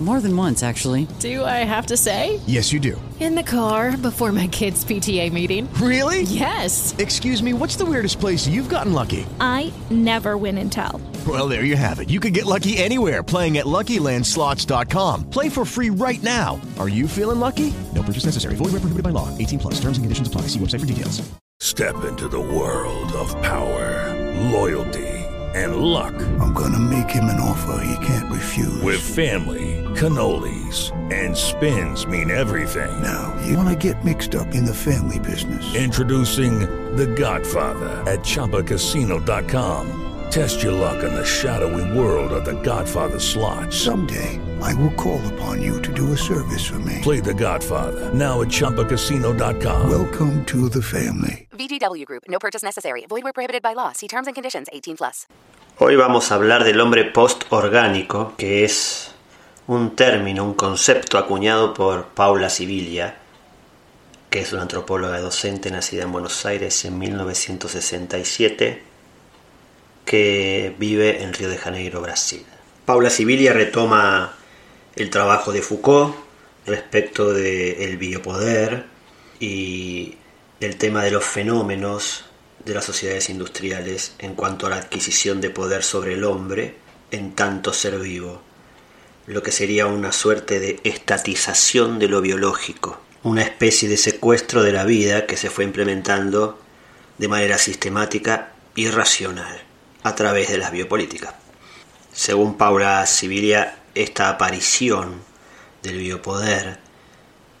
More than once, actually. Do I have to say? Yes, you do. In the car before my kids' PTA meeting. Really? Yes. Excuse me, what's the weirdest place you've gotten lucky? I never win and tell. Well, there you have it. You can get lucky anywhere playing at LuckyLandSlots.com. Play for free right now. Are you feeling lucky? No purchase necessary. Void where prohibited by law. 18 plus. Terms and conditions apply. See website for details. Step into the world of power, loyalty, and luck. I'm gonna make him an offer he can't refuse. With family, cannolis, and spins mean everything. Now, you wanna get mixed up in the family business. Introducing The Godfather at ChumbaCasino.com. Test your luck in the shadowy world of The Godfather slot. Someday, I will call upon you to do a service for me. Play The Godfather now at ChumbaCasino.com. Welcome to the family. VGW Group. No purchase necessary. Void where prohibited by law. See terms and conditions. 18 plus. Hoy vamos a hablar del hombre post-orgánico, que es un término, un concepto acuñado por Paula Sibilia, que es una antropóloga docente nacida en Buenos Aires en 1967, que vive en Río de Janeiro, Brasil. Paula Sibilia retoma el trabajo de Foucault respecto del biopoder y del tema de los fenómenos de las sociedades industriales en cuanto a la adquisición de poder sobre el hombre en tanto ser vivo, lo que sería una suerte de estatización de lo biológico, una especie de secuestro de la vida que se fue implementando de manera sistemática y racional a través de las biopolíticas. Según Paula Sibilia, esta aparición del biopoder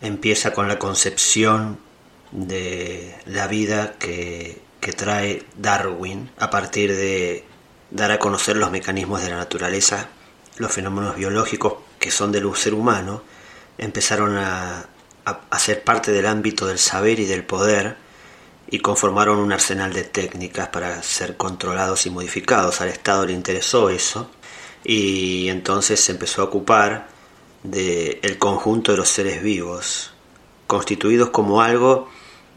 empieza con la concepción de la vida que, que, trae Darwin a partir de dar a conocer los mecanismos de la naturaleza, los fenómenos biológicos que son del ser humano, empezaron a, a, ser parte del ámbito del saber y del poder y conformaron un arsenal de técnicas para ser controlados y modificados. Al Estado le interesó eso y entonces se empezó a ocupar del el conjunto de los seres vivos, constituidos como algo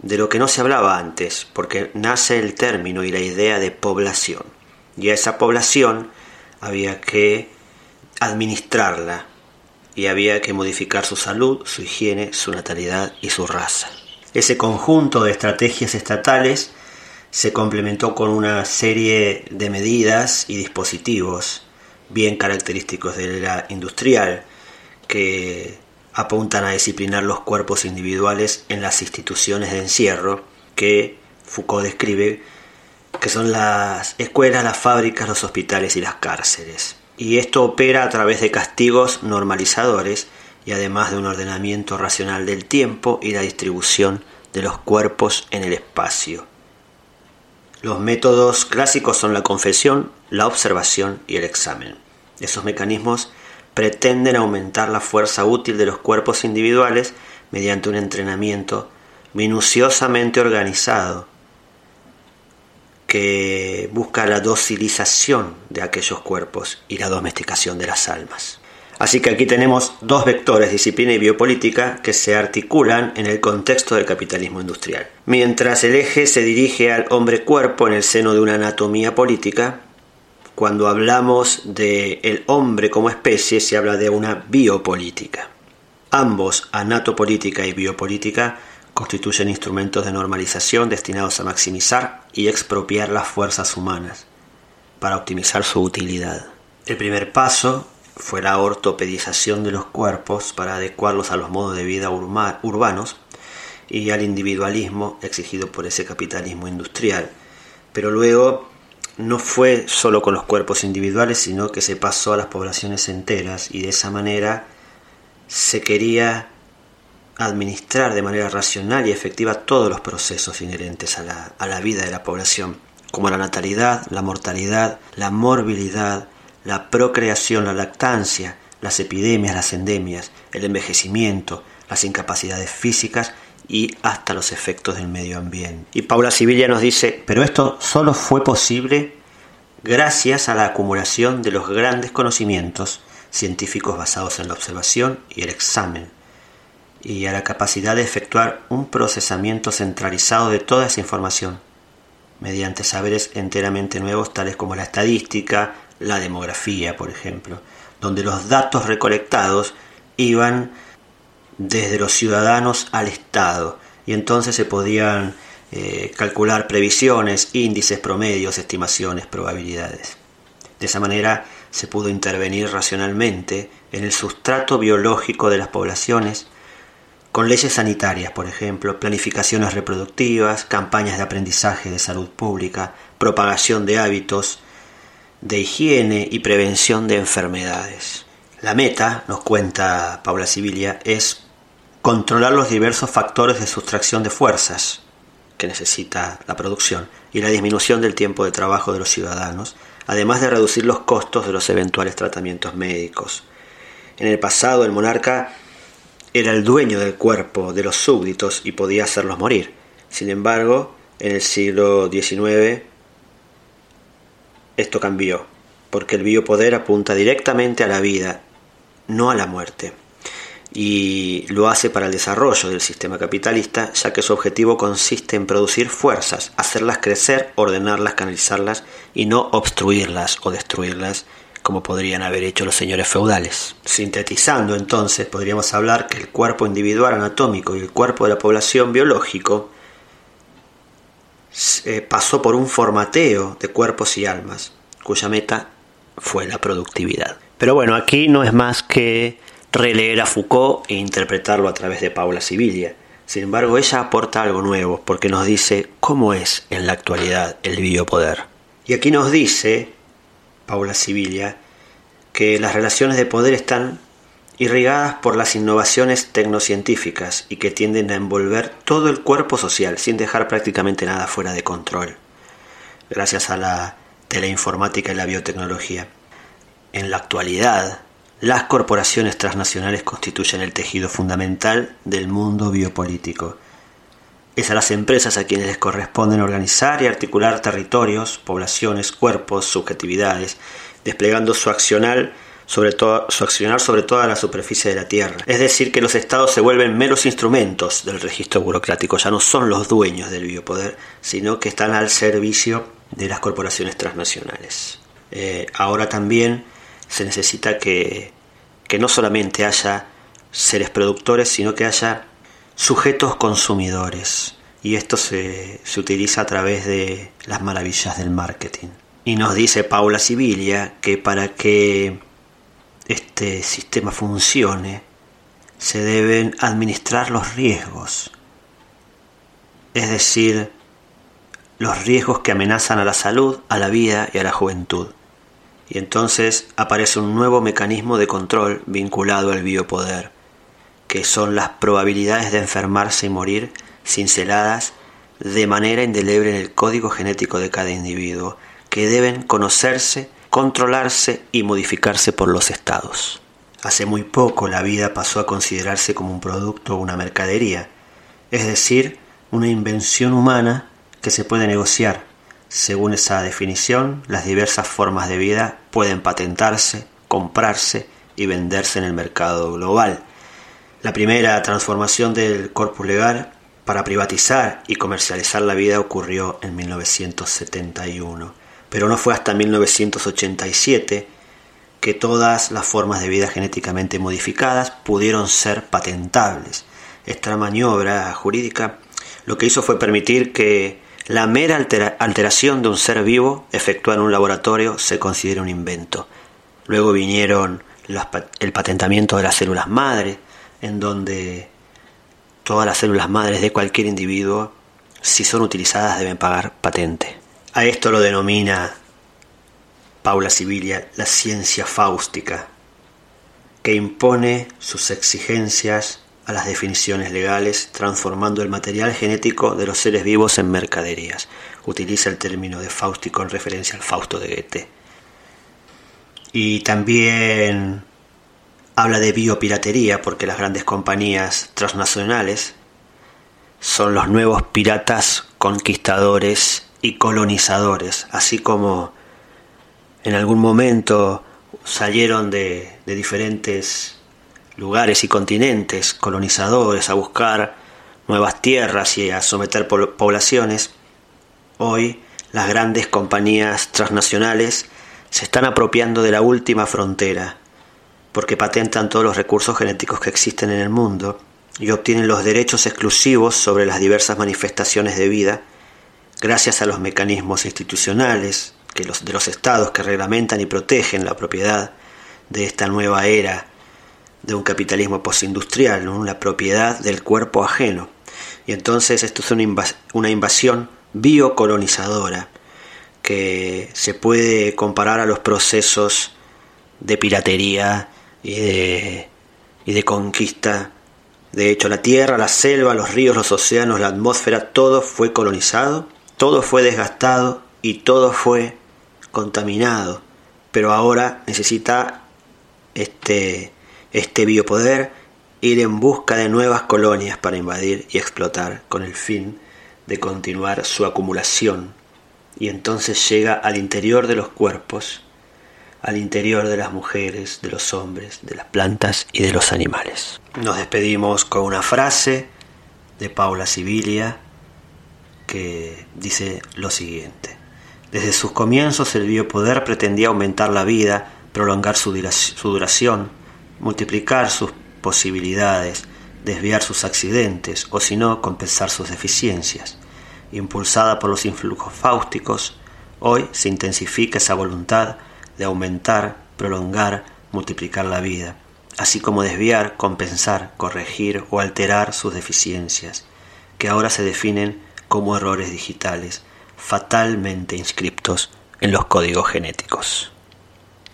de lo que no se hablaba antes, porque nace el término y la idea de población. Y a esa población había que administrarla y había que modificar su salud, su higiene, su natalidad y su raza. Ese conjunto de estrategias estatales se complementó con una serie de medidas y dispositivos bien característicos de la industrial que apuntan a disciplinar los cuerpos individuales en las instituciones de encierro que Foucault describe que son las escuelas, las fábricas, los hospitales y las cárceles. Y esto opera a través de castigos normalizadores y además de un ordenamiento racional del tiempo y la distribución de los cuerpos en el espacio. Los métodos clásicos son la confesión, la observación y el examen. Esos mecanismos pretenden aumentar la fuerza útil de los cuerpos individuales mediante un entrenamiento minuciosamente organizado que busca la docilización de aquellos cuerpos y la domesticación de las almas. Así que aquí tenemos dos vectores, disciplina y biopolítica, que se articulan en el contexto del capitalismo industrial. Mientras el eje se dirige al hombre-cuerpo en el seno de una anatomía política, cuando hablamos de el hombre como especie se habla de una biopolítica. Ambos, anatopolítica y biopolítica, constituyen instrumentos de normalización destinados a maximizar y expropiar las fuerzas humanas para optimizar su utilidad. El primer paso fue la ortopedización de los cuerpos para adecuarlos a los modos de vida urbanos y al individualismo exigido por ese capitalismo industrial. Pero luego no fue solo con los cuerpos individuales, sino que se pasó a las poblaciones enteras y de esa manera se quería administrar de manera racional y efectiva todos los procesos inherentes a la, a la vida de la población, como la natalidad, la mortalidad, la morbilidad, la procreación, la lactancia, las epidemias, las endemias, el envejecimiento, las incapacidades físicas y hasta los efectos del medio ambiente. Y Paula Sibilla nos dice, pero esto solo fue posible gracias a la acumulación de los grandes conocimientos científicos basados en la observación y el examen, y a la capacidad de efectuar un procesamiento centralizado de toda esa información, mediante saberes enteramente nuevos tales como la estadística, la demografía, por ejemplo, donde los datos recolectados iban desde los ciudadanos al Estado y entonces se podían eh, calcular previsiones, índices, promedios, estimaciones, probabilidades. De esa manera se pudo intervenir racionalmente en el sustrato biológico de las poblaciones con leyes sanitarias, por ejemplo, planificaciones reproductivas, campañas de aprendizaje de salud pública, propagación de hábitos, de higiene y prevención de enfermedades. La meta, nos cuenta Paula Sibilia, es controlar los diversos factores de sustracción de fuerzas que necesita la producción y la disminución del tiempo de trabajo de los ciudadanos, además de reducir los costos de los eventuales tratamientos médicos. En el pasado el monarca era el dueño del cuerpo de los súbditos y podía hacerlos morir. Sin embargo, en el siglo XIX esto cambió, porque el biopoder apunta directamente a la vida, no a la muerte. Y lo hace para el desarrollo del sistema capitalista, ya que su objetivo consiste en producir fuerzas, hacerlas crecer, ordenarlas, canalizarlas y no obstruirlas o destruirlas como podrían haber hecho los señores feudales. Sintetizando entonces, podríamos hablar que el cuerpo individual anatómico y el cuerpo de la población biológico eh, pasó por un formateo de cuerpos y almas, cuya meta fue la productividad. Pero bueno, aquí no es más que releer a Foucault e interpretarlo a través de Paula Sibilia. Sin embargo, ella aporta algo nuevo porque nos dice cómo es en la actualidad el biopoder. Y aquí nos dice Paula Sibilia, que las relaciones de poder están irrigadas por las innovaciones tecnocientíficas y que tienden a envolver todo el cuerpo social sin dejar prácticamente nada fuera de control, gracias a la teleinformática y la biotecnología. En la actualidad, las corporaciones transnacionales constituyen el tejido fundamental del mundo biopolítico. Es a las empresas a quienes les corresponden organizar y articular territorios, poblaciones, cuerpos, subjetividades, desplegando su accional sobre su accionar sobre toda la superficie de la Tierra. Es decir, que los estados se vuelven meros instrumentos del registro burocrático, ya no son los dueños del biopoder, sino que están al servicio de las corporaciones transnacionales. Eh, ahora también se necesita que, que no solamente haya seres productores, sino que haya sujetos consumidores. Y esto se, utiliza a través de las maravillas del marketing. Y nos dice Paula Sibilia que para que este sistema funcione se deben administrar los riesgos, es decir, los riesgos que amenazan a la salud, a la vida y a la juventud. Y entonces aparece un nuevo mecanismo de control vinculado al biopoder, que son las probabilidades de enfermarse y morir cinceladas de manera indeleble en el código genético de cada individuo, que deben conocerse, controlarse y modificarse por los estados. Hace muy poco la vida pasó a considerarse como un producto o una mercadería, es decir, una invención humana que se puede negociar. Según esa definición, las diversas formas de vida pueden patentarse, comprarse y venderse en el mercado global. La primera transformación del corpus legal para privatizar y comercializar la vida ocurrió en 1971, pero no fue hasta 1987 que todas las formas de vida genéticamente modificadas pudieron ser patentables. Esta maniobra jurídica lo que hizo fue permitir que la mera alteración de un ser vivo efectuada en un laboratorio se considere un invento. Luego vinieron el patentamiento de las células madre, en donde todas las células madres de cualquier individuo, si son utilizadas, deben pagar patente. A esto lo denomina Paula Sibilia la ciencia fáustica, que impone sus exigencias a las definiciones legales, transformando el material genético de los seres vivos en mercaderías. Utiliza el término de fáustico en referencia al Fausto de Goethe. Y también habla de biopiratería porque las grandes compañías transnacionales son los nuevos piratas conquistadores y colonizadores, así como en algún momento salieron de, diferentes lugares y continentes, colonizadores, a buscar nuevas tierras y a someter poblaciones, hoy las grandes compañías transnacionales se están apropiando de la última frontera, porque patentan todos los recursos genéticos que existen en el mundo y obtienen los derechos exclusivos sobre las diversas manifestaciones de vida gracias a los mecanismos institucionales que los, de los estados que reglamentan y protegen la propiedad de esta nueva era de un capitalismo postindustrial, la propiedad del cuerpo ajeno. Y entonces esto es una, una invasión biocolonizadora que se puede comparar a los procesos de piratería y de, y de conquista. De hecho, la tierra, la selva, los ríos, los océanos, la atmósfera, todo fue colonizado, todo fue desgastado y todo fue contaminado. Pero ahora necesita este, este biopoder ir en busca de nuevas colonias para invadir y explotar con el fin de continuar su acumulación y entonces llega al interior de los cuerpos, al interior de las mujeres, de los hombres, de las plantas y de los animales. Nos despedimos con una frase de Paula Sibilia que dice lo siguiente. Desde sus comienzos el biopoder pretendía aumentar la vida, prolongar su duración, multiplicar sus posibilidades, desviar sus accidentes o si no compensar sus deficiencias impulsada por los influjos fáusticos, hoy se intensifica esa voluntad de aumentar, prolongar, multiplicar la vida, así como desviar, compensar, corregir o alterar sus deficiencias, que ahora se definen como errores digitales, fatalmente inscriptos en los códigos genéticos.